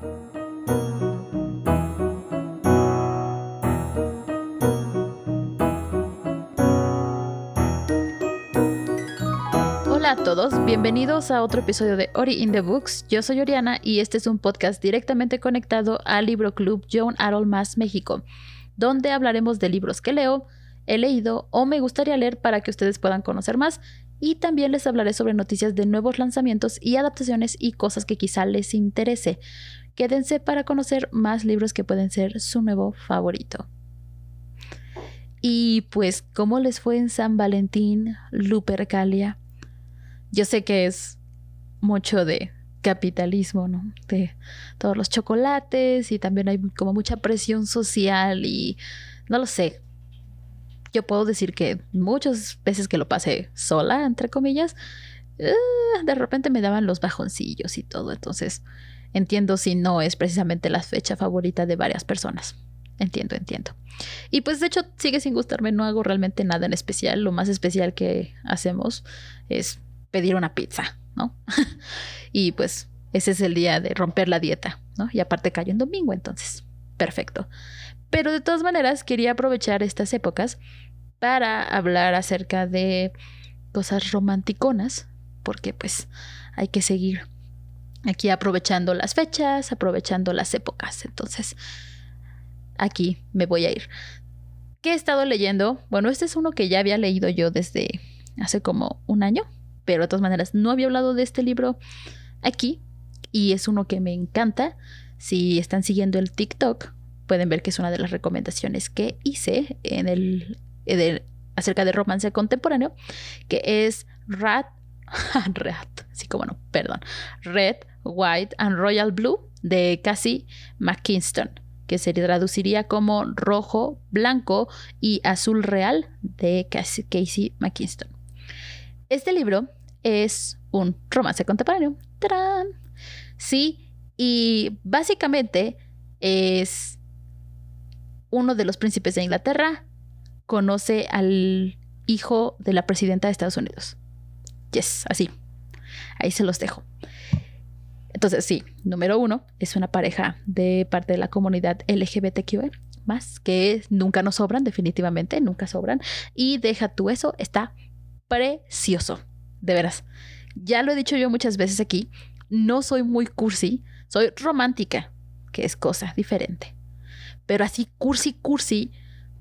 Hola a todos, bienvenidos a otro episodio de Ori in the Books. Yo soy Oriana y este es un podcast directamente conectado al Libro Club John Arol Más México, donde hablaremos de libros que leo, he leído o me gustaría leer para que ustedes puedan conocer más y también les hablaré sobre noticias de nuevos lanzamientos y adaptaciones y cosas que quizá les interese. Quédense para conocer más libros que pueden ser su nuevo favorito. Y pues, ¿cómo les fue en San Valentín, Lupercalia? Yo sé que es mucho de capitalismo, ¿no? De todos los chocolates y también hay como mucha presión social y no lo sé yo puedo decir que muchas veces que lo pasé sola, entre comillas, eh, de repente me daban los bajoncillos y todo. Entonces, entiendo si no es precisamente la fecha favorita de varias personas. Entiendo, entiendo. Y pues de hecho sigue sin gustarme, no hago realmente nada en especial. Lo más especial que hacemos es pedir una pizza, ¿no? y pues ese es el día de romper la dieta, ¿no? Y aparte cayó en domingo, entonces, perfecto. Pero de todas maneras quería aprovechar estas épocas para hablar acerca de cosas romanticonas, porque pues hay que seguir aquí aprovechando las fechas, aprovechando las épocas. Entonces, aquí me voy a ir. ¿Qué he estado leyendo? Bueno, este es uno que ya había leído yo desde hace como un año, pero de todas maneras no había hablado de este libro aquí y es uno que me encanta. Si están siguiendo el TikTok, pueden ver que es una de las recomendaciones que hice en el, acerca de romance contemporáneo, que es Rat, Rat, sí como no, perdón, Red, White and Royal Blue de Cassie McKinston, que se traduciría como rojo, blanco y azul real de Cassie, Casey McKinston. Este libro es un romance contemporáneo. Sí, y básicamente es uno de los príncipes de Inglaterra conoce al hijo de la presidenta de Estados Unidos. Yes, así. Ahí se los dejo. Entonces, sí, número uno, es una pareja de parte de la comunidad LGBTQ más, que nunca nos sobran, definitivamente, nunca sobran. Y deja tú eso, está precioso, de veras. Ya lo he dicho yo muchas veces aquí, no soy muy cursi, soy romántica, que es cosa diferente pero así cursi, cursi,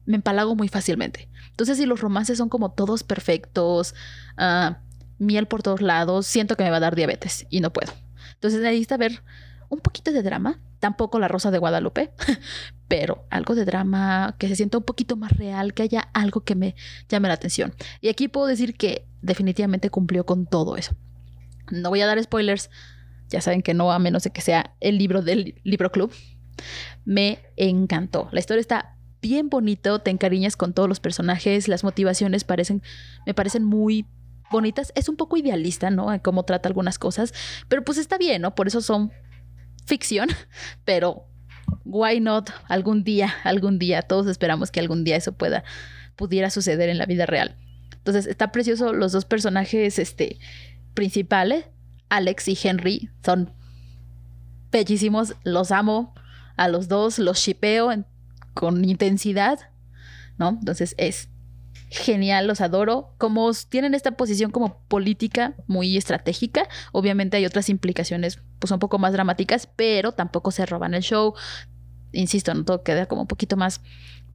me empalago muy fácilmente. Entonces, si los romances son como todos perfectos, ah, miel por todos lados, siento que me va a dar diabetes y no puedo. Entonces, necesita ver un poquito de drama, tampoco la Rosa de Guadalupe, pero algo de drama que se sienta un poquito más real, que haya algo que me llame la atención. Y aquí puedo decir que definitivamente cumplió con todo eso. No voy a dar spoilers, ya saben que no, a menos de que sea el libro del libro club, me encantó. La historia está bien bonito, te encariñas con todos los personajes, las motivaciones parecen, me parecen muy bonitas. Es un poco idealista, ¿no? En cómo trata algunas cosas, pero pues está bien, ¿no? Por eso son ficción, pero why not algún día, algún día, todos esperamos que algún día eso pueda, pudiera suceder en la vida real. Entonces, está precioso los dos personajes este, principales, Alex y Henry, son bellísimos, los amo a los dos, los shipeo con intensidad, ¿no? Entonces es genial, los adoro. Como tienen esta posición como política muy estratégica, obviamente hay otras implicaciones pues un poco más dramáticas, pero tampoco se roban el show. Insisto, no todo queda como un poquito más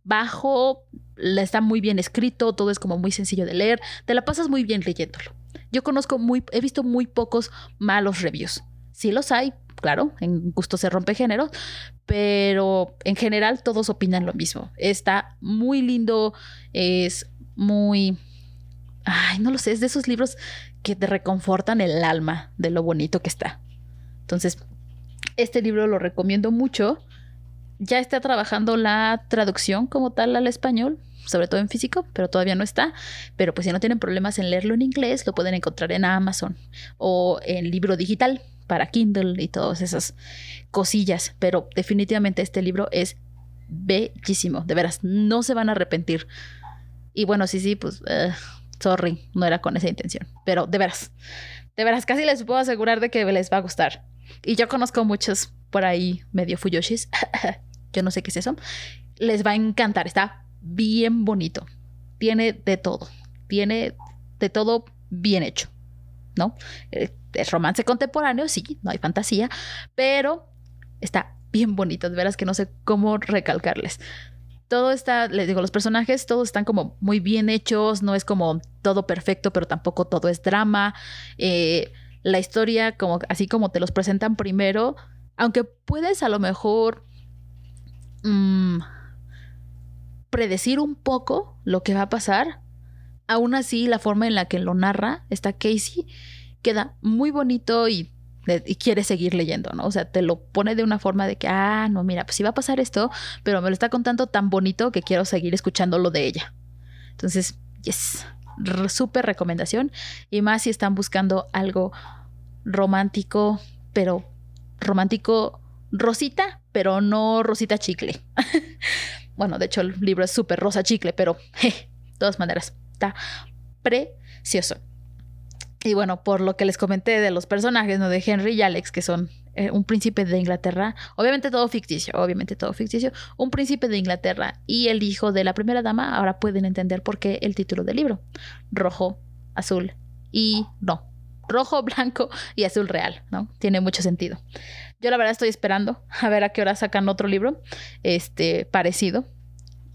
bajo, está muy bien escrito, todo es como muy sencillo de leer, te la pasas muy bien leyéndolo. Yo conozco muy, he visto muy pocos malos reviews. Sí los hay, claro, en gusto se rompe género, pero en general todos opinan lo mismo. Está muy lindo, es muy... Ay, no lo sé, es de esos libros que te reconfortan el alma de lo bonito que está. Entonces, este libro lo recomiendo mucho. Ya está trabajando la traducción como tal al español, sobre todo en físico, pero todavía no está. Pero pues si no tienen problemas en leerlo en inglés, lo pueden encontrar en Amazon o en libro digital para Kindle y todas esas cosillas, pero definitivamente este libro es bellísimo, de veras, no se van a arrepentir. Y bueno, sí, sí, pues, uh, sorry, no era con esa intención, pero de veras, de veras, casi les puedo asegurar de que les va a gustar. Y yo conozco muchos por ahí medio fuyoshis, yo no sé qué es eso, les va a encantar. Está bien bonito. Tiene de todo. Tiene de todo bien hecho. ¿No? Eh, es romance contemporáneo, sí, no hay fantasía, pero está bien bonito. De veras que no sé cómo recalcarles todo está, les digo, los personajes todos están como muy bien hechos, no es como todo perfecto, pero tampoco todo es drama. Eh, la historia, como, así como te los presentan primero, aunque puedes a lo mejor mm, predecir un poco lo que va a pasar, aún así la forma en la que lo narra esta Casey queda muy bonito y y quiere seguir leyendo, ¿no? O sea, te lo pone de una forma de que, ah, no, mira, pues sí va a pasar esto, pero me lo está contando tan bonito que quiero seguir escuchando lo de ella. Entonces, yes, súper recomendación. Y más si están buscando algo romántico, pero romántico rosita, pero no rosita chicle. bueno, de hecho el libro es súper rosa chicle, pero de todas maneras, está precioso. Y bueno, por lo que les comenté de los personajes, ¿no? De Henry y Alex, que son eh, un príncipe de Inglaterra, obviamente todo ficticio, obviamente todo ficticio, un príncipe de Inglaterra y el hijo de la primera dama, ahora pueden entender por qué el título del libro. Rojo, azul y no, rojo, blanco y azul real, ¿no? Tiene mucho sentido. Yo la verdad estoy esperando a ver a qué hora sacan otro libro, este, parecido.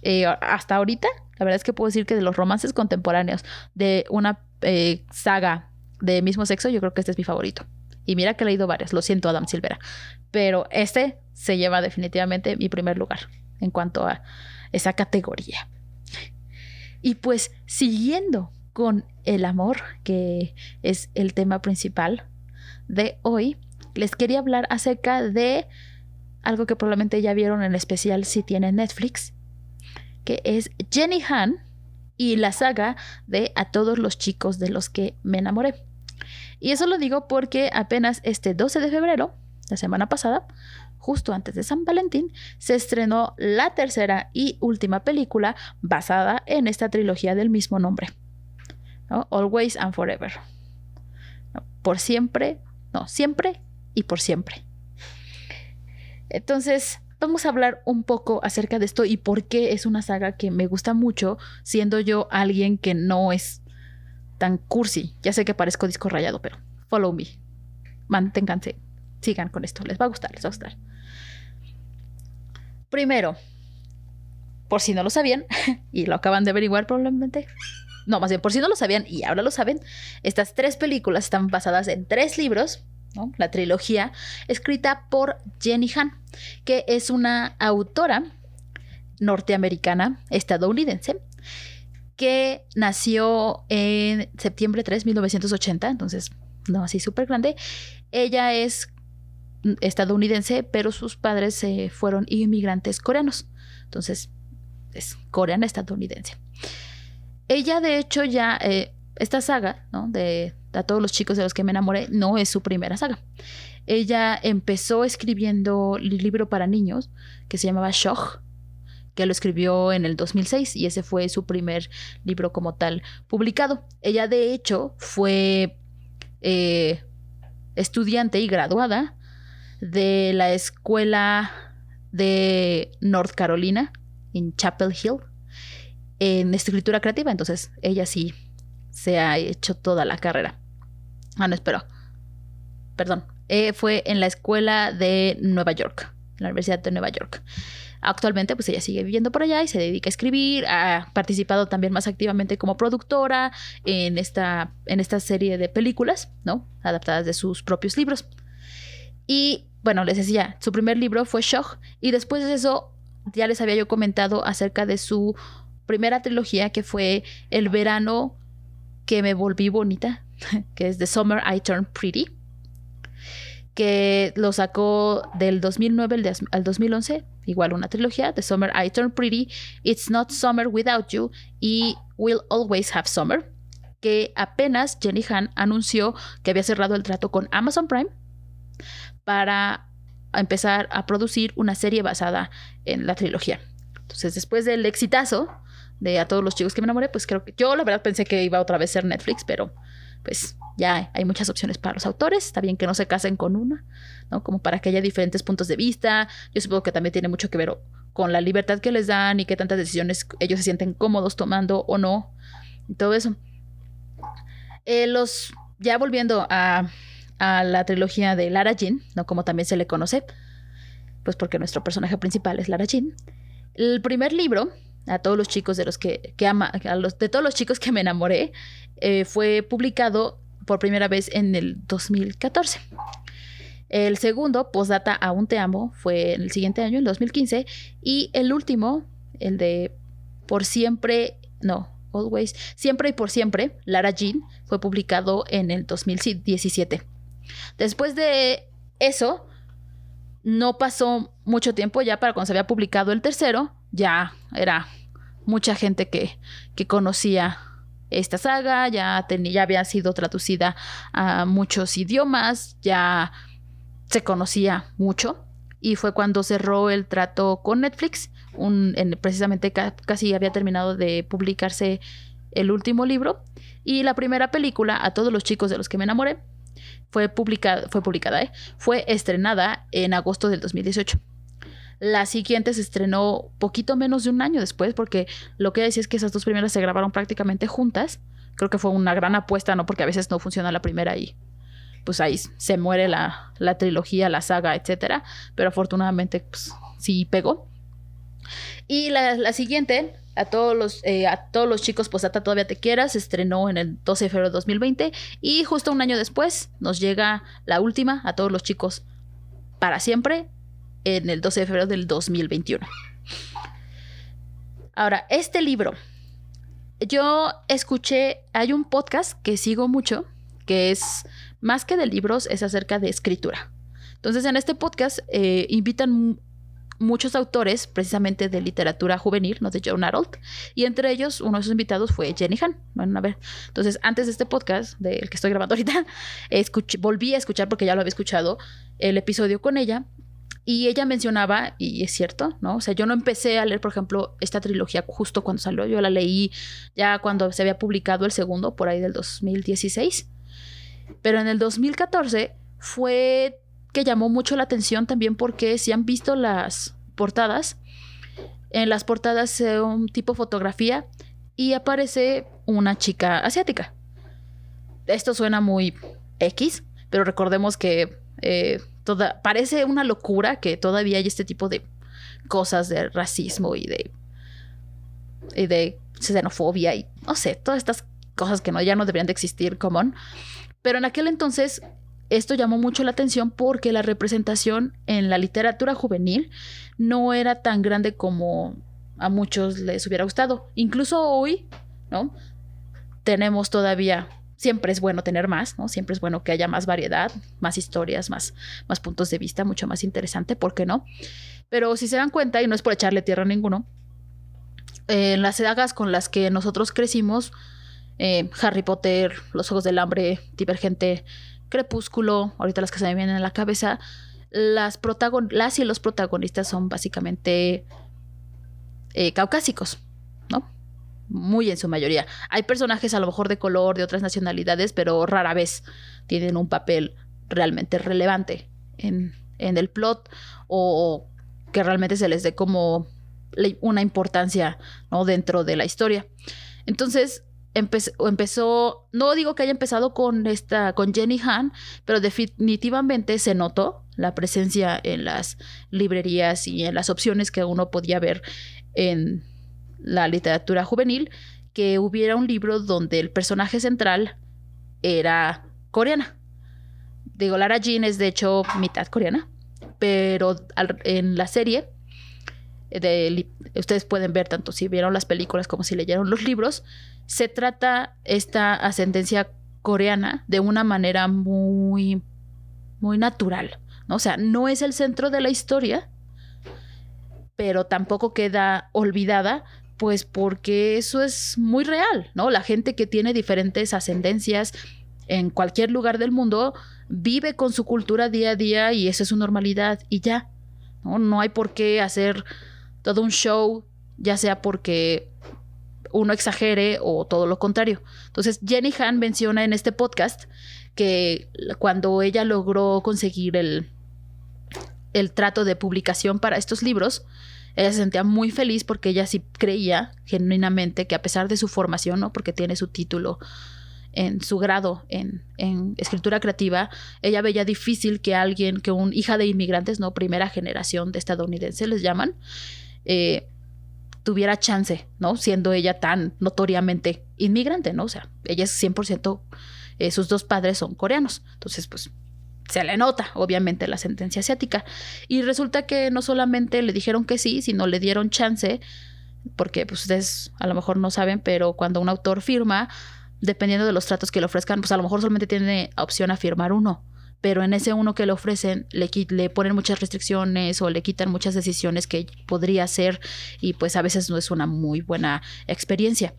Eh, hasta ahorita, la verdad es que puedo decir que de los romances contemporáneos de una eh, saga de mismo sexo, yo creo que este es mi favorito. Y mira que he leído varios, lo siento Adam Silvera, pero este se lleva definitivamente mi primer lugar en cuanto a esa categoría. Y pues siguiendo con el amor, que es el tema principal de hoy, les quería hablar acerca de algo que probablemente ya vieron en especial si tienen Netflix, que es Jenny Han y la saga de A todos los chicos de los que me enamoré. Y eso lo digo porque apenas este 12 de febrero, la semana pasada, justo antes de San Valentín, se estrenó la tercera y última película basada en esta trilogía del mismo nombre. Always and Forever. Por siempre, no, siempre y por siempre. Entonces, vamos a hablar un poco acerca de esto y por qué es una saga que me gusta mucho, siendo yo alguien que no es tan cursi. Ya sé que parezco disco rayado, pero follow me. Manténganse, sigan con esto. Les va a gustar, les va a gustar. Primero, por si no lo sabían, y lo acaban de averiguar probablemente. No, más bien, por si no lo sabían y ahora lo saben, estas tres películas están basadas en tres libros, la trilogía, escrita por Jenny Han, que es una autora norteamericana, estadounidense, que nació en septiembre 3, 1980, entonces no así súper grande. Ella es estadounidense, pero sus padres fueron inmigrantes coreanos. Entonces, es coreana estadounidense. Ella, de hecho, ya, eh, esta saga, ¿no? De a todos los chicos de los que me enamoré, no es su primera saga. Ella empezó escribiendo libro para niños que se llamaba Shock, que lo escribió en el 2006 y ese fue su primer libro como tal publicado. Ella de hecho fue eh, estudiante y graduada de la escuela de North Carolina en Chapel Hill en escritura creativa, entonces ella sí se ha hecho toda la carrera. Ah, no, espero. Perdón. Eh, fue en la escuela de Nueva York, la Universidad de Nueva York. Actualmente, pues ella sigue viviendo por allá y se dedica a escribir. Ha participado también más activamente como productora en esta, en esta serie de películas, ¿no? Adaptadas de sus propios libros. Y bueno, les decía, su primer libro fue Shock. Y después de eso, ya les había yo comentado acerca de su primera trilogía, que fue El verano que me volví bonita, que es The Summer I Turned Pretty que lo sacó del 2009 al 2011, igual una trilogía, The Summer I Turn Pretty, It's Not Summer Without You y We'll Always Have Summer, que apenas Jenny Han anunció que había cerrado el trato con Amazon Prime para empezar a producir una serie basada en la trilogía. Entonces, después del exitazo de a todos los chicos que me enamoré, pues creo que yo la verdad pensé que iba otra vez a ser Netflix, pero pues ya hay muchas opciones para los autores, está bien que no se casen con una, ¿no? Como para que haya diferentes puntos de vista. Yo supongo que también tiene mucho que ver con la libertad que les dan y qué tantas decisiones ellos se sienten cómodos tomando o no. Y todo eso. Eh, los, ya volviendo a, a, la trilogía de Lara Jean, ¿no? Como también se le conoce, pues porque nuestro personaje principal es Lara Jean. El primer libro, a todos los chicos de los que, que ama, de todos los chicos que me enamoré, eh, fue publicado por primera vez en el 2014. El segundo, Postdata Aún Te Amo, fue en el siguiente año, en 2015. Y el último, el de Por Siempre, no, Always, Siempre y por Siempre, Lara Jean, fue publicado en el 2017. Después de eso, no pasó mucho tiempo ya para cuando se había publicado el tercero, ya era mucha gente que, que conocía esta saga, ya, tenía, ya había sido traducida a muchos idiomas, ya se conocía mucho. Y fue cuando cerró el trato con Netflix, un, precisamente casi había terminado de publicarse el último libro. Y la primera película, A todos los chicos de los que me enamoré, fue publicada, fue, publicada ¿eh? fue estrenada en agosto del 2018. La siguiente se estrenó poquito menos de un año después, porque lo que decía es que esas dos primeras se grabaron prácticamente juntas. Creo que fue una gran apuesta, ¿no? Porque a veces no funciona la primera y pues ahí se muere la, la trilogía, la saga, etcétera. Pero afortunadamente, pues sí pegó. Y la, la siguiente, a todos los, eh, a todos los chicos, pues hasta todavía te quieras, se estrenó en el 12 de febrero de 2020 y justo un año después nos llega la última, a todos los chicos para siempre, en el 12 de febrero del 2021. Ahora, este libro, yo escuché, hay un podcast que sigo mucho, que es más que de libros, es acerca de escritura. Entonces, en este podcast eh, invitan muchos autores, precisamente de literatura juvenil, no de John Arnold, y entre ellos uno de sus invitados fue Jenny Han. Bueno, a ver, entonces antes de este podcast, del que estoy grabando ahorita, volví a escuchar, porque ya lo había escuchado, el episodio con ella, y ella mencionaba, y es cierto, ¿no? O sea, yo no empecé a leer, por ejemplo, esta trilogía justo cuando salió, yo la leí ya cuando se había publicado el segundo, por ahí del 2016. Pero en el 2014 fue que llamó mucho la atención también porque si han visto las portadas, en las portadas se un tipo fotografía y aparece una chica asiática. Esto suena muy X, pero recordemos que eh, parece una locura que todavía hay este tipo de cosas de racismo y de, y de xenofobia y no sé, todas estas cosas que no, ya no deberían de existir común. Pero en aquel entonces esto llamó mucho la atención porque la representación en la literatura juvenil no era tan grande como a muchos les hubiera gustado. Incluso hoy, ¿no? Tenemos todavía siempre es bueno tener más, ¿no? Siempre es bueno que haya más variedad, más historias, más, más puntos de vista, mucho más interesante, ¿por qué no? Pero si se dan cuenta, y no es por echarle tierra a ninguno, en las sagas con las que nosotros crecimos, eh, Harry Potter, Los Juegos del Hambre, Divergente, Crepúsculo, ahorita las que se me vienen a la cabeza, las, las y los protagonistas son básicamente eh, caucásicos. Muy en su mayoría. Hay personajes a lo mejor de color, de otras nacionalidades, pero rara vez tienen un papel realmente relevante en, el plot o que realmente se les dé como una importancia ¿no? dentro de la historia. Entonces, empezó, no digo que haya empezado con esta, con Jenny Han, pero definitivamente se notó la presencia en las librerías y en las opciones que uno podía ver en la literatura juvenil que hubiera un libro donde el personaje central era coreana. Digo, Lara Jean es de hecho mitad coreana, pero en la serie, de, ustedes pueden ver tanto si vieron las películas como si leyeron los libros, se trata esta ascendencia coreana de una manera muy, muy natural. ¿no? O sea, no es el centro de la historia, pero tampoco queda olvidada pues porque eso es muy real, ¿no? La gente que tiene diferentes ascendencias en cualquier lugar del mundo vive con su cultura día a día y esa es su normalidad y ya, ¿no? No hay por qué hacer todo un show, ya sea porque uno exagere o todo lo contrario. Entonces, Jenny Han menciona en este podcast que cuando ella logró conseguir el, el trato de publicación para estos libros, ella se sentía muy feliz porque ella sí creía genuinamente que a pesar de su formación, ¿no? porque tiene su título en su grado en, escritura creativa, ella veía difícil que alguien, que un hija de inmigrantes, no primera generación de estadounidenses les llaman, eh, tuviera chance, ¿no? Siendo ella tan notoriamente inmigrante, ¿no? O sea, ella es 100%, eh, sus dos padres son coreanos. Entonces, pues se le nota, obviamente, la sentencia asiática. Y resulta que no solamente le dijeron que sí, sino le dieron chance, porque pues ustedes a lo mejor no saben, pero cuando un autor firma, dependiendo de los tratos que le ofrezcan, pues a lo mejor solamente tiene opción a firmar uno. Pero en ese uno que le ofrecen, le, le ponen muchas restricciones o le quitan muchas decisiones que podría hacer y pues a veces no es una muy buena experiencia.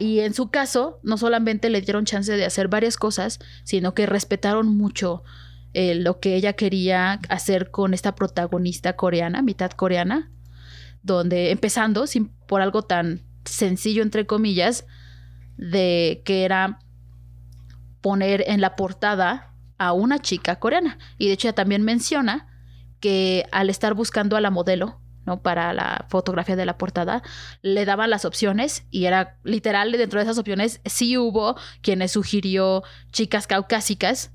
Y en su caso, no solamente le dieron chance de hacer varias cosas, sino que respetaron mucho eh, lo que ella quería hacer con esta protagonista coreana, mitad coreana, donde empezando por algo tan sencillo, entre comillas, de que era poner en la portada a una chica coreana. Y de hecho ella también menciona que al estar buscando a la modelo, Para la fotografía de la portada, le daban las opciones y era literal dentro de esas opciones sí hubo quienes sugirió chicas caucásicas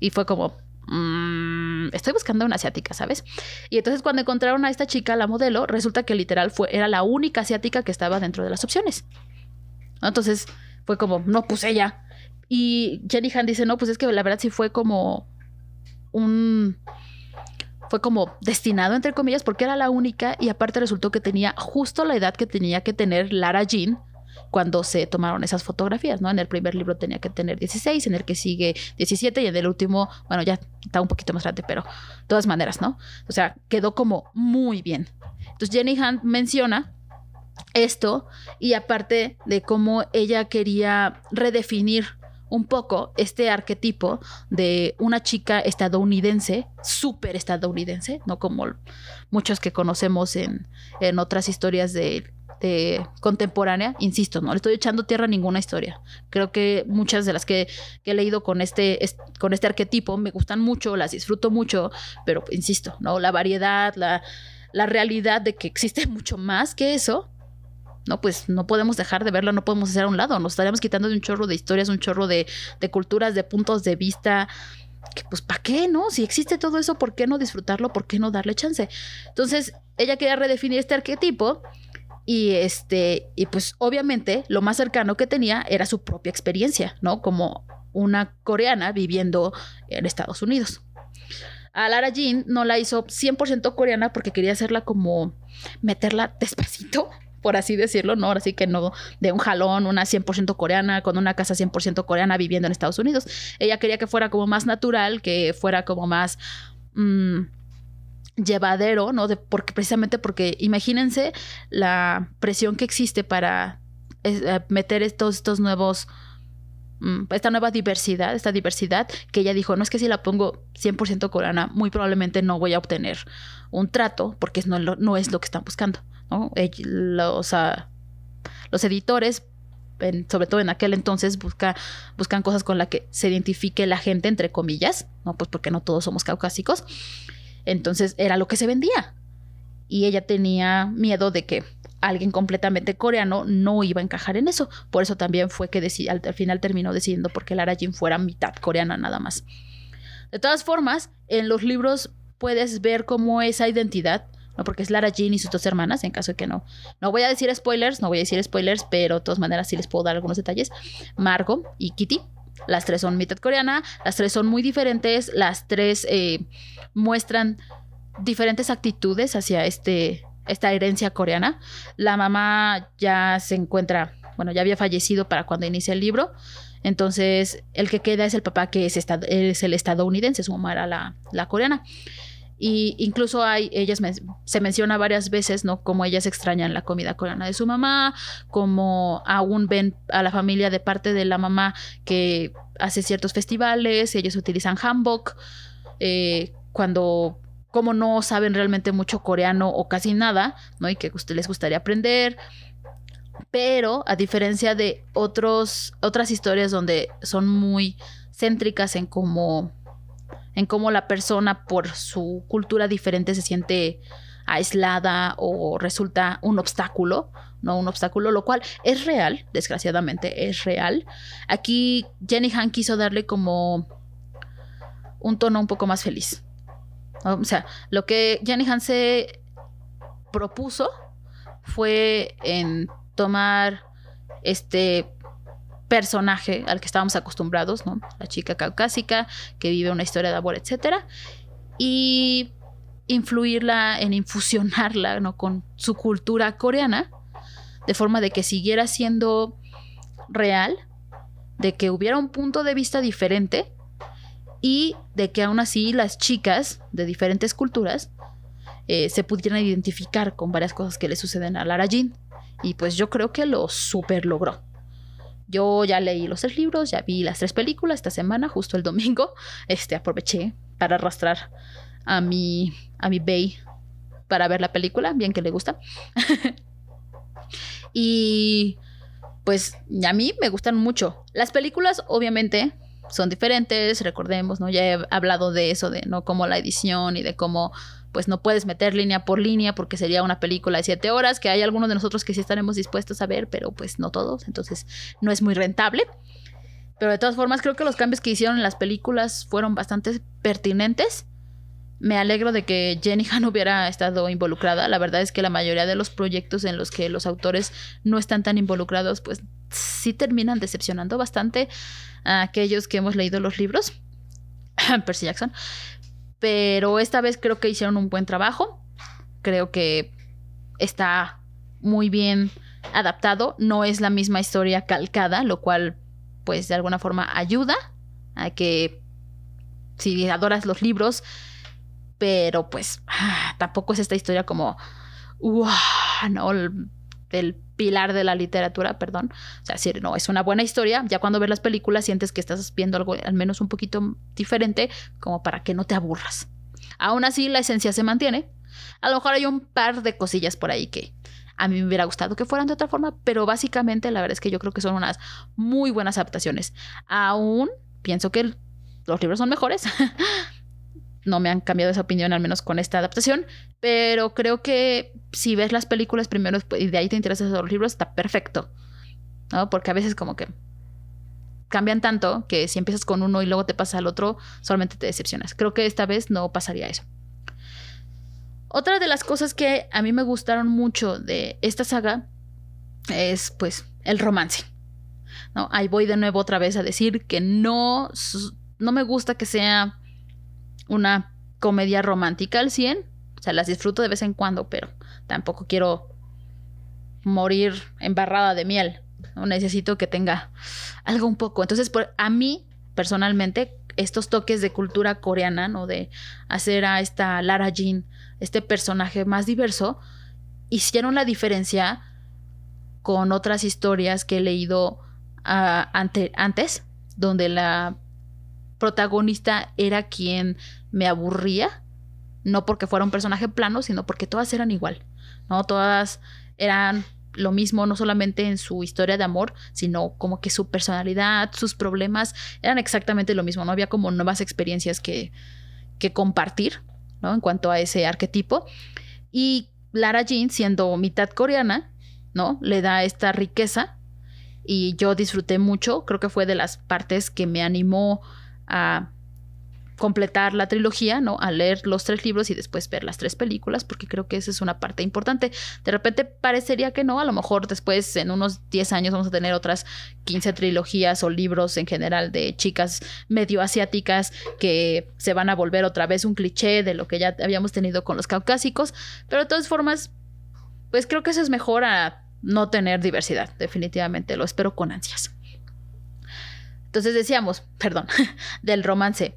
y fue como, mm, estoy buscando una asiática, ¿sabes? Y entonces cuando encontraron a esta chica, la modelo, resulta que literal fue, era la única asiática que estaba dentro de las opciones. Entonces fue como, no, pues ella. Y Jenny Han dice, no, pues es que la verdad sí fue como un fue como destinado, entre comillas, porque era la única y aparte resultó que tenía justo la edad que tenía que tener Lara Jean cuando se tomaron esas fotografías, ¿no? En el primer libro tenía que tener 16, en el que sigue 17 y en el último, bueno, ya está un poquito más grande, pero de todas maneras, ¿no? O sea, quedó como muy bien. Entonces Jenny Hunt menciona esto y aparte de cómo ella quería redefinir un poco este arquetipo de una chica estadounidense, súper estadounidense, no como muchos que conocemos en, otras historias de, contemporánea, insisto, no le estoy echando tierra a ninguna historia. Creo que muchas de las que, he leído con este, con este arquetipo me gustan mucho, las disfruto mucho, pero insisto, ¿no? La variedad, la, la realidad de que existe mucho más que eso, no, pues no podemos dejar de verlo, no podemos hacer a un lado, nos estaríamos quitando de un chorro de historias, un chorro de, culturas, de puntos de vista, pues ¿para qué, no? Si existe todo eso, ¿por qué no disfrutarlo? ¿Por qué no darle chance? Entonces, ella quería redefinir este arquetipo y este, y pues obviamente lo más cercano que tenía era su propia experiencia, ¿no? Como una coreana viviendo en Estados Unidos. A Lara Jean no la hizo 100% coreana porque quería hacerla como meterla despacito por así decirlo, ¿no? Ahora sí que no de un jalón, una 100% coreana, con una casa 100% coreana viviendo en Estados Unidos. Ella quería que fuera como más natural, que fuera como más... Mm, llevadero, ¿no? De, porque precisamente porque imagínense la presión que existe para eh, meter estos, estos nuevos mm, esta nueva diversidad, esta diversidad que ella dijo, no es que si la pongo 100% coreana, muy probablemente no voy a obtener un trato porque no, no es lo que están buscando. Los, los editores, sobre todo en aquel entonces, busca, buscan cosas con las que se identifique la gente, entre comillas, ¿no? Pues porque no todos somos caucásicos. Entonces era lo que se vendía. Y ella tenía miedo de que alguien completamente coreano no iba a encajar en eso. Por eso también fue que al, al, final terminó decidiendo porque Lara Jean fuera mitad coreana nada más. De todas formas, en los libros puedes ver cómo esa identidad ¿no? Porque es Lara Jean y sus dos hermanas, en caso de que no. No voy a decir spoilers, no voy a decir spoilers, pero de todas maneras sí les puedo dar algunos detalles. Margot y Kitty. Las tres son mitad coreana, las tres son muy diferentes, las tres eh, muestran diferentes actitudes hacia este, esta herencia coreana. La mamá ya se encuentra, bueno, ya había fallecido para cuando inicia el libro. Entonces, el que queda es el papá que es, es el estadounidense, su mamá era la, la coreana. Y incluso hay, ellas se menciona varias veces, ¿no? Como ellas extrañan la comida coreana de su mamá, como aún ven a la familia de parte de la mamá que hace ciertos festivales, ellos utilizan hanbok, eh, cuando como no saben realmente mucho coreano o casi nada, ¿no? Y que les gustaría aprender. Pero a diferencia de otros, otras historias donde son muy céntricas en cómo, en cómo la persona por su cultura diferente se siente aislada o resulta un obstáculo, no un obstáculo, lo cual es real, desgraciadamente es real. Aquí Jenny Han quiso darle como un tono un poco más feliz. O sea, lo que Jenny Han se propuso fue en tomar este personaje al que estábamos acostumbrados, ¿no? La chica caucásica que vive una historia de amor, etcétera, y influirla, en infusionarla ¿no? con su cultura coreana, de forma de que siguiera siendo real, de que hubiera un punto de vista diferente y de que aún así las chicas de diferentes culturas eh, se pudieran identificar con varias cosas que le suceden a Lara Jean. Y pues yo creo que lo super logró. Yo ya leí los tres libros, ya vi las tres películas esta semana, justo el domingo. Este aproveché para arrastrar a mi, a mi Bay para ver la película, bien que le gusta. y pues a mí me gustan mucho. Las películas, obviamente, son diferentes, recordemos, ¿no? Ya he hablado de eso, de no como la edición y de cómo pues no puedes meter línea por línea porque sería una película de siete horas, que hay algunos de nosotros que sí estaremos dispuestos a ver, pero pues no todos, entonces no es muy rentable. Pero de todas formas creo que los cambios que hicieron en las películas fueron bastante pertinentes me alegro de que Jenny Han hubiera estado involucrada. La verdad es que la mayoría de los proyectos en los que los autores no están tan involucrados, pues sí terminan decepcionando bastante a aquellos que hemos leído los libros. Percy Jackson. Pero esta vez creo que hicieron un buen trabajo. Creo que está muy bien adaptado. No es la misma historia calcada, lo cual pues de alguna forma ayuda a que si adoras los libros, pero pues ah, tampoco es esta historia como, wow, no, el, pilar de la literatura, perdón. O sea, si no, es una buena historia. Ya cuando ves las películas sientes que estás viendo algo al menos un poquito diferente, como para que no te aburras. Aún así, la esencia se mantiene. A lo mejor hay un par de cosillas por ahí que a mí me hubiera gustado que fueran de otra forma, pero básicamente la verdad es que yo creo que son unas muy buenas adaptaciones. Aún pienso que los libros son mejores, no me han cambiado esa opinión, al menos con esta adaptación, pero creo que si ves las películas primero y de ahí te interesas en los libros, está perfecto, ¿no? Porque a veces como que cambian tanto que si empiezas con uno y luego te pasa al otro, solamente te decepcionas. Creo que esta vez no pasaría eso. Otra de las cosas que a mí me gustaron mucho de esta saga es pues el romance. ¿no? Ahí voy de nuevo otra vez a decir que no, no me gusta que sea una comedia romántica al 100. O sea, las disfruto de vez en cuando, pero tampoco quiero morir embarrada de miel. Necesito que tenga algo un poco. Entonces, por, a mí, personalmente, estos toques de cultura coreana, ¿no? De hacer a esta Lara Jean, este personaje más diverso, hicieron la diferencia con otras historias que he leído ah, ante, antes, donde la protagonista era quien me aburría, no porque fuera un personaje plano, sino porque todas eran igual, ¿no? Todas eran lo mismo, no solamente en su historia de amor, sino como que su personalidad, sus problemas eran exactamente lo mismo, no había como nuevas experiencias que, que compartir, ¿no? En cuanto a ese arquetipo. Y Lara Jean, siendo mitad coreana, ¿no? Le da esta riqueza y yo disfruté mucho, creo que fue de las partes que me animó a completar la trilogía, ¿no? A leer los tres libros y después ver las tres películas, porque creo que esa es una parte importante. De repente parecería que no, a lo mejor después en unos 10 años vamos a tener otras 15 trilogías o libros en general de chicas medio asiáticas que se van a volver otra vez un cliché de lo que ya habíamos tenido con los caucásicos, pero de todas formas, pues creo que eso es mejor a no tener diversidad, definitivamente, lo espero con ansias. Entonces decíamos, perdón, del romance.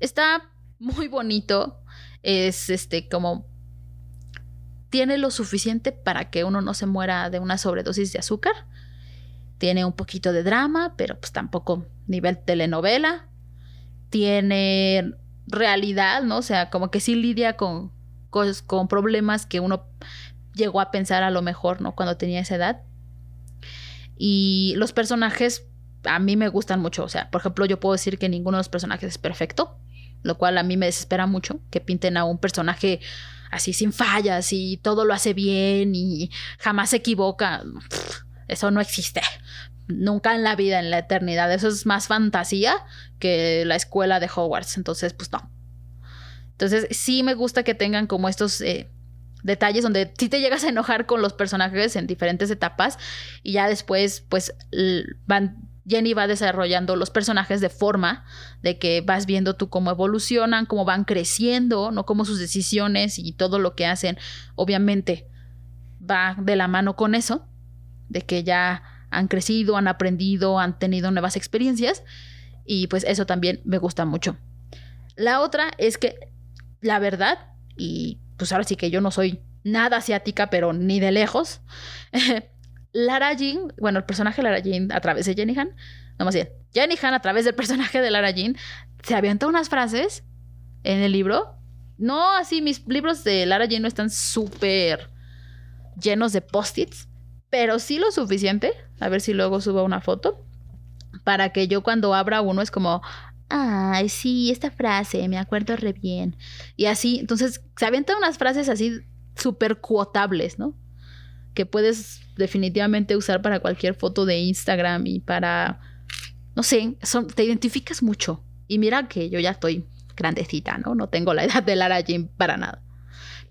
Está muy bonito. Es este como tiene lo suficiente para que uno no se muera de una sobredosis de azúcar. Tiene un poquito de drama, pero pues tampoco nivel telenovela. Tiene realidad, ¿no? O sea, como que sí lidia con, con, con problemas que uno llegó a pensar a lo mejor, ¿no? Cuando tenía esa edad. Y los personajes a mí me gustan mucho. O sea, por ejemplo, yo puedo decir que ninguno de los personajes es perfecto, lo cual a mí me desespera mucho que pinten a un personaje así sin fallas y todo lo hace bien y jamás se equivoca. eso no existe. Nunca en la vida, en la eternidad. Eso es más fantasía que la escuela de Hogwarts. Entonces, pues no. Entonces, sí me gusta que tengan como estos eh, detalles donde sí te llegas a enojar con los personajes en diferentes etapas y ya después, pues, van Jenny va desarrollando los personajes de forma de que vas viendo tú cómo evolucionan, cómo van creciendo, no cómo sus decisiones y todo lo que hacen, obviamente va de la mano con eso, de que ya han crecido, han aprendido, han tenido nuevas experiencias y pues eso también me gusta mucho. La otra es que la verdad, y pues ahora sí que yo no soy nada asiática, pero ni de lejos, Lara Jean, bueno, el personaje de Lara Jean a través de Jenny Han, no más bien, Jenny Han a través del personaje de Lara Jean, se avienta unas frases en el libro. No, así, mis libros de Lara Jean no están súper llenos de post-its, pero sí lo suficiente. A ver si luego subo una foto. Para que yo cuando abra uno es como, ay, sí, esta frase, me acuerdo re bien. Y así, entonces se avientan unas frases así súper cuotables, ¿no? Que puedes definitivamente usar para cualquier foto de Instagram y para, no sé, te identificas mucho. Y mira que yo ya estoy grandecita, ¿no? No tengo la edad de Lara Jean para nada.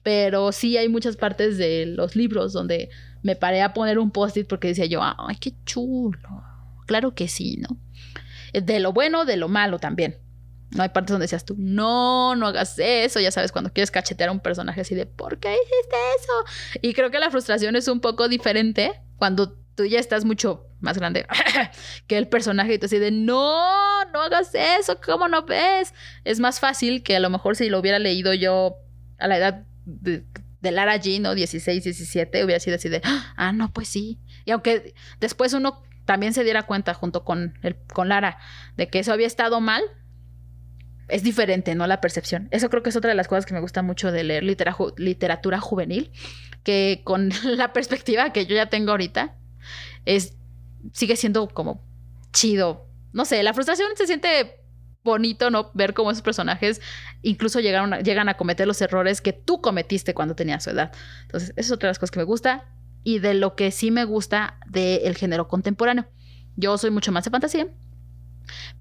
Pero sí hay muchas partes de los libros donde me paré a poner un post-it porque decía yo, ay, qué chulo. Claro que sí, ¿no? De lo bueno, de lo malo también. No hay partes donde decías tú, no, no hagas eso. Ya sabes, cuando quieres cachetear a un personaje así de, ¿por qué hiciste eso? Y creo que la frustración es un poco diferente cuando tú ya estás mucho más grande que el personaje y tú así de, no, no hagas eso, ¿cómo no ves? Es más fácil que a lo mejor si lo hubiera leído yo a la edad de, Lara Jean, ¿no? 16, 17, hubiera sido así de, ah, no, pues sí. Y aunque después uno también se diera cuenta junto con, el, con Lara de que eso había estado mal, es diferente, ¿no? La percepción. Eso creo que es otra de las cosas que me gusta mucho de leer literatura juvenil, que con la perspectiva que yo ya tengo ahorita, es, sigue siendo como chido. No sé, la frustración se siente bonito, ¿no? Ver cómo esos personajes incluso llegaron llegan a cometer los errores que tú cometiste cuando tenías su edad. Entonces, esa es otra de las cosas que me gusta y de lo que sí me gusta del género contemporáneo. Yo soy mucho más de fantasía,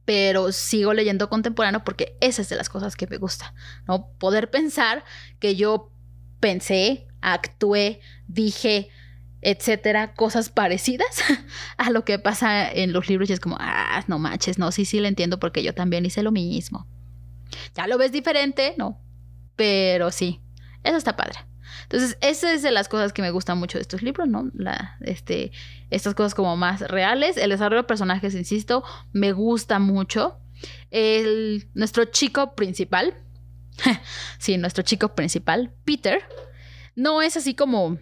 pero sigo leyendo contemporáneo porque esa es de las cosas que me gusta, ¿no? Poder pensar que yo pensé, actué, dije, etcétera, cosas parecidas a lo que pasa en los libros y es como, ah, no manches, no, sí, sí lo entiendo porque yo también hice lo mismo. Ya lo ves diferente, ¿no? Pero sí, eso está padre. Entonces, esa es de las cosas que me gustan mucho de estos libros, ¿no? La, este, estas cosas como más reales. El desarrollo de personajes, insisto, me gusta mucho. El, nuestro chico principal, sí, nuestro chico principal, Peter, no es así como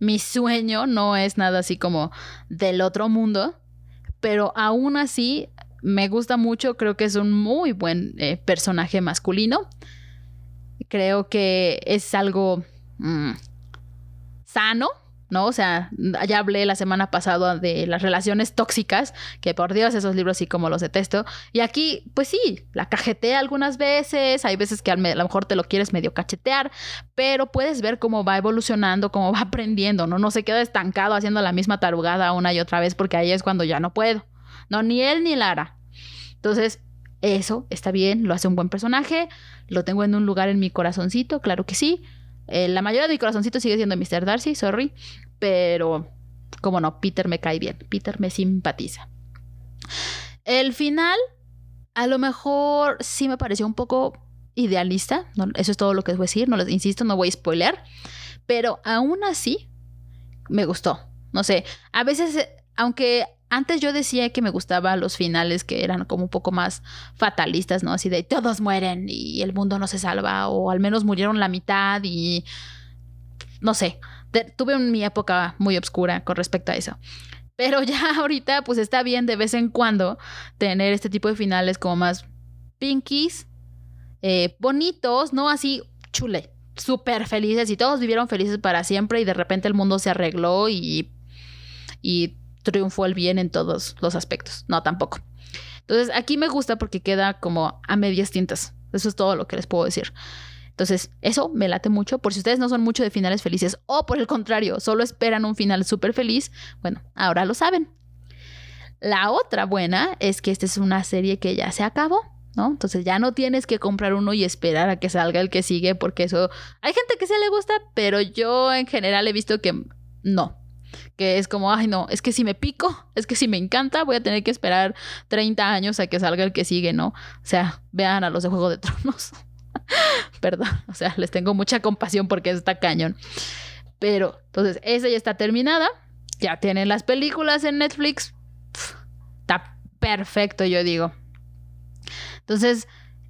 mi sueño, no es nada así como del otro mundo, pero aún así me gusta mucho, creo que es un muy buen eh, personaje masculino. Creo que es algo mm, sano, ¿no? O sea, ya hablé la semana pasada de las relaciones tóxicas, que por Dios esos libros sí como los detesto. Y aquí, pues sí, la cajetea algunas veces, hay veces que a lo mejor te lo quieres medio cachetear, pero puedes ver cómo va evolucionando, cómo va aprendiendo, ¿no? No se queda estancado haciendo la misma tarugada una y otra vez, porque ahí es cuando ya no puedo. No, ni él ni Lara. Entonces, eso está bien, lo hace un buen personaje, lo tengo en un lugar en mi corazoncito, claro que sí. Eh, la mayoría de mi corazoncito sigue siendo Mr. Darcy, sorry, pero como no, Peter me cae bien, Peter me simpatiza. El final, a lo mejor sí me pareció un poco idealista, eso es todo lo que les voy a decir, no les insisto, no voy a spoiler, pero aún así me gustó. No sé, a veces, aunque antes yo decía que me gustaban los finales que eran como un poco más fatalistas, ¿no? Así de todos mueren y el mundo no se salva, o al menos murieron la mitad y no sé. tuve mi época muy oscura con respecto a eso. Pero ya ahorita, pues está bien de vez en cuando tener este tipo de finales como más pinkies, eh, bonitos, ¿no? Así chule, súper felices y todos vivieron felices para siempre y de repente el mundo se arregló y y triunfó el bien en todos los aspectos. No, tampoco. Entonces, aquí me gusta porque queda como a medias tintas. Eso es todo lo que les puedo decir. Entonces, eso me late mucho. Por si ustedes no son mucho de finales felices o por el contrario, solo esperan un final súper feliz, bueno, ahora lo saben. La otra buena es que esta es una serie que ya se acabó. ¿no? Entonces ya no tienes que comprar uno y esperar a que salga el que sigue, porque eso hay gente que se le gusta, pero yo en general he visto que no. Que es como, ay, no, es que si me pico, es que si me encanta, voy a tener que esperar 30 años a que salga el que sigue, ¿no? O sea, vean a los de Juego de Tronos. Perdón, o sea, les tengo mucha compasión porque está cañón. Pero, entonces, esa ya está terminada. Ya tienen las películas en Netflix. está perfecto, yo digo. Entonces,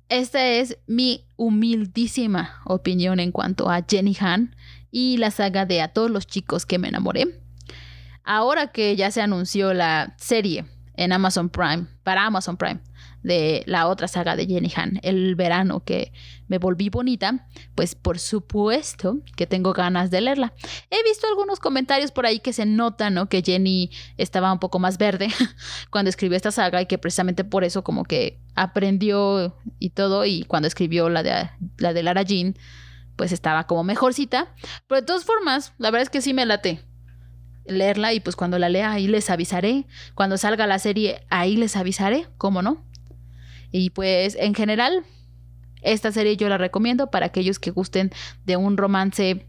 esta es mi humildísima opinión en cuanto a Jenny Han y la saga de A todos los chicos que me enamoré. Ahora que ya se anunció la serie en Amazon Prime, para Amazon Prime, de la otra saga de Jenny Han, el verano que me volví bonita, pues por supuesto que tengo ganas de leerla. He visto algunos comentarios por ahí que se nota, ¿no? Que Jenny estaba un poco más verde cuando escribió esta saga y que precisamente por eso como que aprendió y todo y cuando escribió la de, la de Lara Jean, pues estaba como mejorcita. Pero de todas formas, la verdad es que sí me late leerla y pues cuando la lea ahí les avisaré. Cuando salga la serie ahí les avisaré, ¿cómo no? Y pues en general, esta serie yo la recomiendo para aquellos que gusten de un romance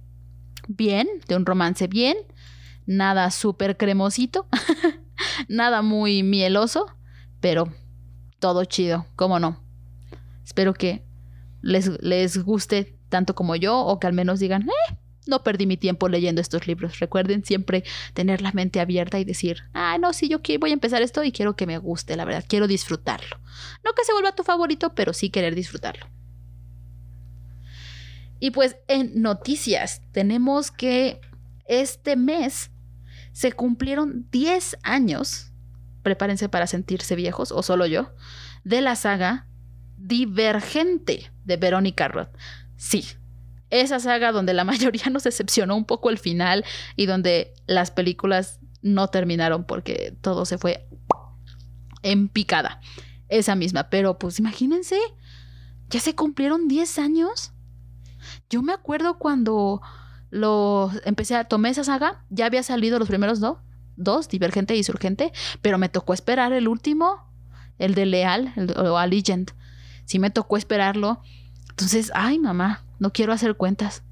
bien, de un romance bien, nada súper cremosito, nada muy mieloso, pero todo chido, ¿cómo no? Espero que les, les guste tanto como yo o que al menos digan, eh, no perdí mi tiempo leyendo estos libros. Recuerden siempre tener la mente abierta y decir, ah, no, sí, yo voy a empezar esto y quiero que me guste, la verdad, quiero disfrutarlo. No que se vuelva tu favorito, pero sí querer disfrutarlo. Y pues en noticias tenemos que este mes se cumplieron 10 años, prepárense para sentirse viejos, o solo yo, de la saga Divergente de Verónica Roth. Sí, esa saga donde la mayoría nos decepcionó un poco el final y donde las películas no terminaron porque todo se fue en picada. Esa misma, pero pues imagínense, ya se cumplieron 10 años. Yo me acuerdo cuando lo empecé a tomé esa saga, ya había salido los primeros dos, dos, Divergente y Surgente, pero me tocó esperar el último, el de Leal, el, o Allegiant. Sí me tocó esperarlo. Entonces, ay, mamá, no quiero hacer cuentas.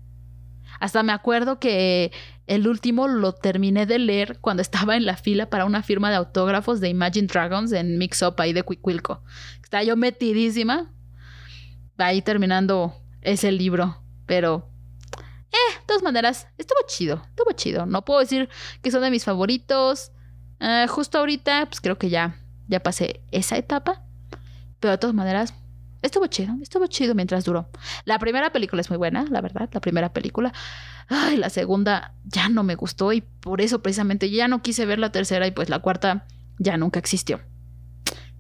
Hasta me acuerdo que el último lo terminé de leer cuando estaba en la fila para una firma de autógrafos de Imagine Dragons en Mix Up ahí de Cuicuilco. Estaba yo metidísima ahí terminando ese libro. Pero, eh, de todas maneras, estuvo chido, estuvo chido. No puedo decir que son de mis favoritos. Eh, justo ahorita, pues creo que ya, ya pasé esa etapa. Pero de todas maneras, Estuvo chido, estuvo chido mientras duró. La primera película es muy buena, la verdad, la primera película. Ay, la segunda ya no me gustó y por eso precisamente ya no quise ver la tercera y pues la cuarta ya nunca existió.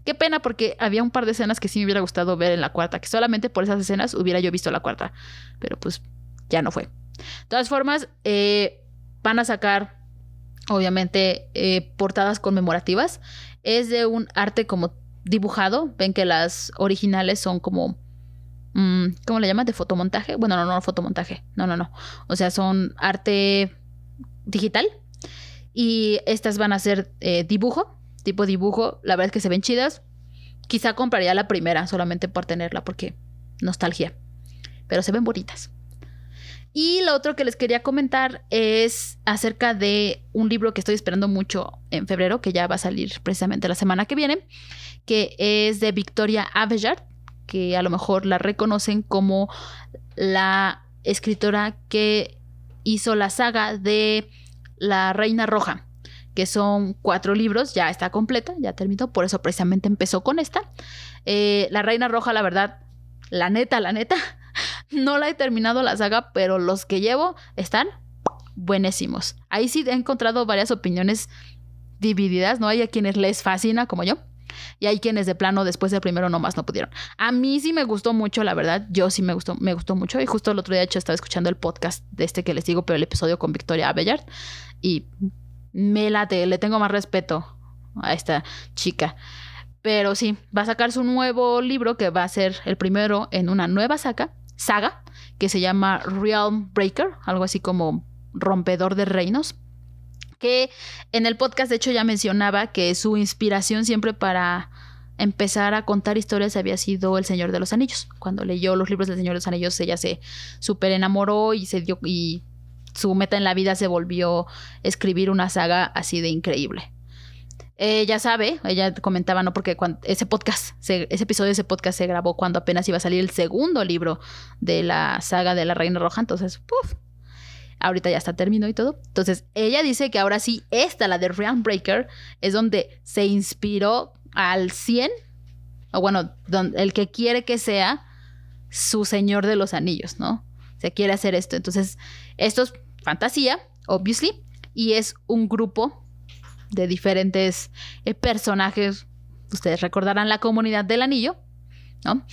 Qué pena porque había un par de escenas que sí me hubiera gustado ver en la cuarta, que solamente por esas escenas hubiera yo visto la cuarta, pero pues ya no fue. De todas formas, eh, van a sacar, obviamente, eh, portadas conmemorativas. Es de un arte como dibujado. Ven que las originales son como... Mm, ¿Cómo le llaman? ¿De fotomontaje? Bueno, no, no, fotomontaje. No, no, no. O sea, son arte digital. Y estas van a ser eh, dibujo, tipo dibujo. La verdad es que se ven chidas. Quizá compraría la primera solamente por tenerla, porque nostalgia. Pero se ven bonitas. Y lo otro que les quería comentar es acerca de un libro que estoy esperando mucho en febrero, que ya va a salir precisamente la semana que viene, que es de Victoria Aveyard, que a lo mejor la reconocen como la escritora que hizo la saga de La Reina Roja, que son cuatro libros, ya está completa, ya terminó, por eso precisamente empezó con esta. Eh, la Reina Roja, la verdad, la neta, la neta, no la he terminado la saga, pero los que llevo están buenísimos. Ahí sí he encontrado varias opiniones divididas, ¿no? Hay a quienes les fascina, como yo, y hay quienes de plano después del primero nomás no pudieron. A mí sí me gustó mucho, la verdad, yo sí me gustó, me gustó mucho, y justo el otro día, de hecho, estaba escuchando el podcast de este que les digo, pero el episodio con Victoria Abellard, y me late, le tengo más respeto a esta chica. Pero sí, va a sacar su nuevo libro que va a ser el primero en una nueva saga, saga que se llama Realm Breaker, algo así como rompedor de reinos. Que en el podcast, de hecho, ya mencionaba que su inspiración siempre para empezar a contar historias había sido El Señor de los Anillos. Cuando leyó los libros del Señor de los Anillos, ella se súper enamoró y se dio y su meta en la vida se volvió escribir una saga así de increíble. Ella sabe, ella comentaba, ¿no? Porque ese podcast, ese episodio de ese podcast se grabó cuando apenas iba a salir el segundo libro de la saga de la Reina Roja. Entonces, ¡puf! Ahorita ya está terminado y todo. Entonces, ella dice que ahora sí, esta, la de Realm Breaker, es donde se inspiró al 100, o bueno, el que quiere que sea su Señor de los Anillos, ¿no? Se quiere hacer esto. Entonces, esto es fantasía, obviously, y es un grupo de diferentes eh, personajes. Ustedes recordarán la comunidad del anillo, ¿no?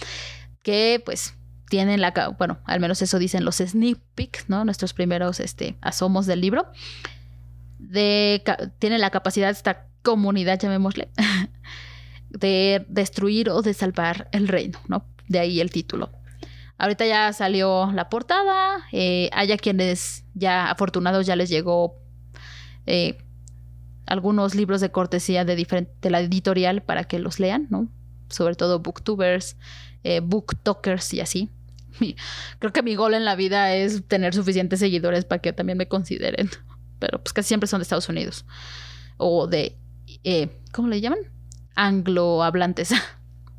Que pues tienen la, bueno, al menos eso dicen los sneak peeks, ¿no? Nuestros primeros este, asomos del libro. De, tienen la capacidad, esta comunidad, llamémosle, de destruir o de salvar el reino, ¿no? De ahí el título. Ahorita ya salió la portada, eh, haya quienes ya afortunados ya les llegó eh, algunos libros de cortesía de, de la editorial para que los lean, ¿no? Sobre todo booktubers, eh, booktokers y así. creo que mi gol en la vida es tener suficientes seguidores para que también me consideren. Pero pues casi siempre son de Estados Unidos. O de, eh, ¿cómo le llaman? Anglohablantes.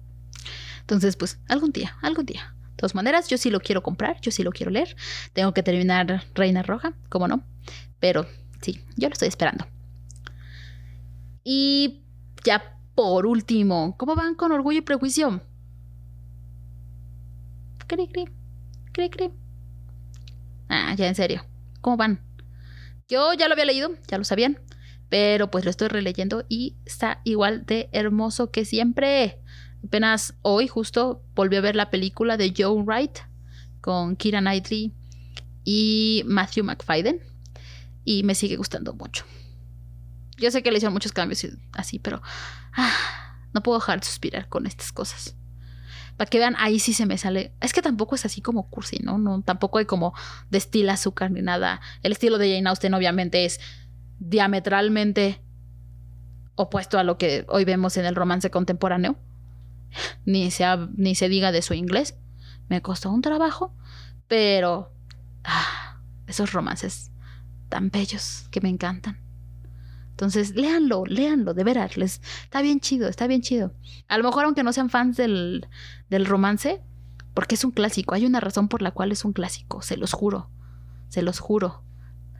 Entonces, pues algún día, algún día. De todas maneras, yo sí lo quiero comprar, yo sí lo quiero leer. Tengo que terminar Reina Roja, ¿cómo no? Pero sí, yo lo estoy esperando. Y ya por último, ¿cómo van con orgullo y prejuicio? Cri, cri, cri, cri. Ah, ya en serio. ¿Cómo van? Yo ya lo había leído, ya lo sabían, pero pues lo estoy releyendo y está igual de hermoso que siempre. Apenas hoy justo volví a ver la película de Joe Wright con Kira Knightley y Matthew McFadden y me sigue gustando mucho. Yo sé que le hicieron muchos cambios así, pero ah, no puedo dejar de suspirar con estas cosas. Para que vean, ahí sí se me sale. Es que tampoco es así como cursi, ¿no? no tampoco hay como destila azúcar ni nada. El estilo de Jane Austen obviamente es diametralmente opuesto a lo que hoy vemos en el romance contemporáneo. Ni se, ni se diga de su inglés. Me costó un trabajo, pero ah, esos romances tan bellos que me encantan. Entonces, léanlo, léanlo, de veras, les, está bien chido, está bien chido. A lo mejor aunque no sean fans del, del romance, porque es un clásico, hay una razón por la cual es un clásico, se los juro, se los juro.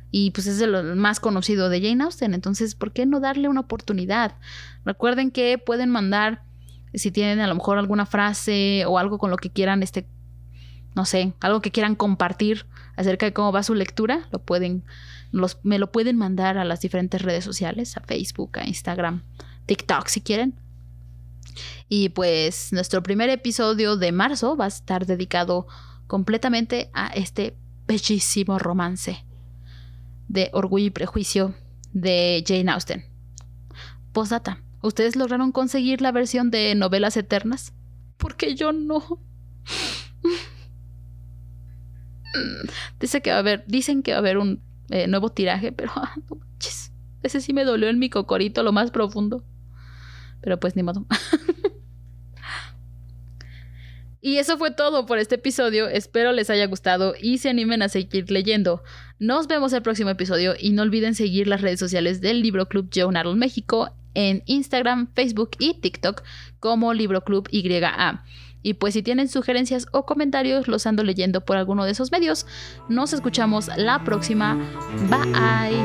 Y pues es el más conocido de Jane Austen, entonces, ¿por qué no darle una oportunidad? Recuerden que pueden mandar, si tienen a lo mejor alguna frase o algo con lo que quieran, este, no sé, algo que quieran compartir acerca de cómo va su lectura, lo pueden me lo pueden mandar a las diferentes redes sociales, a Facebook, a Instagram, TikTok si quieren. Y pues nuestro primer episodio de marzo va a estar dedicado completamente a este bellísimo romance de Orgullo y Prejuicio de Jane Austen. Posdata, ¿ustedes lograron conseguir la versión de novelas eternas? Porque yo no. Dice que va a haber, dicen que va a haber un eh, nuevo tiraje, pero ah, ese sí me dolió en mi cocorito lo más profundo. Pero pues ni modo. y eso fue todo por este episodio. Espero les haya gustado y se animen a seguir leyendo. Nos vemos el próximo episodio y no olviden seguir las redes sociales del Libro Club Joan México en Instagram, Facebook y TikTok como Libro Club YA. Y pues si tienen sugerencias o comentarios, los ando leyendo por alguno de esos medios. Nos escuchamos la próxima. Bye.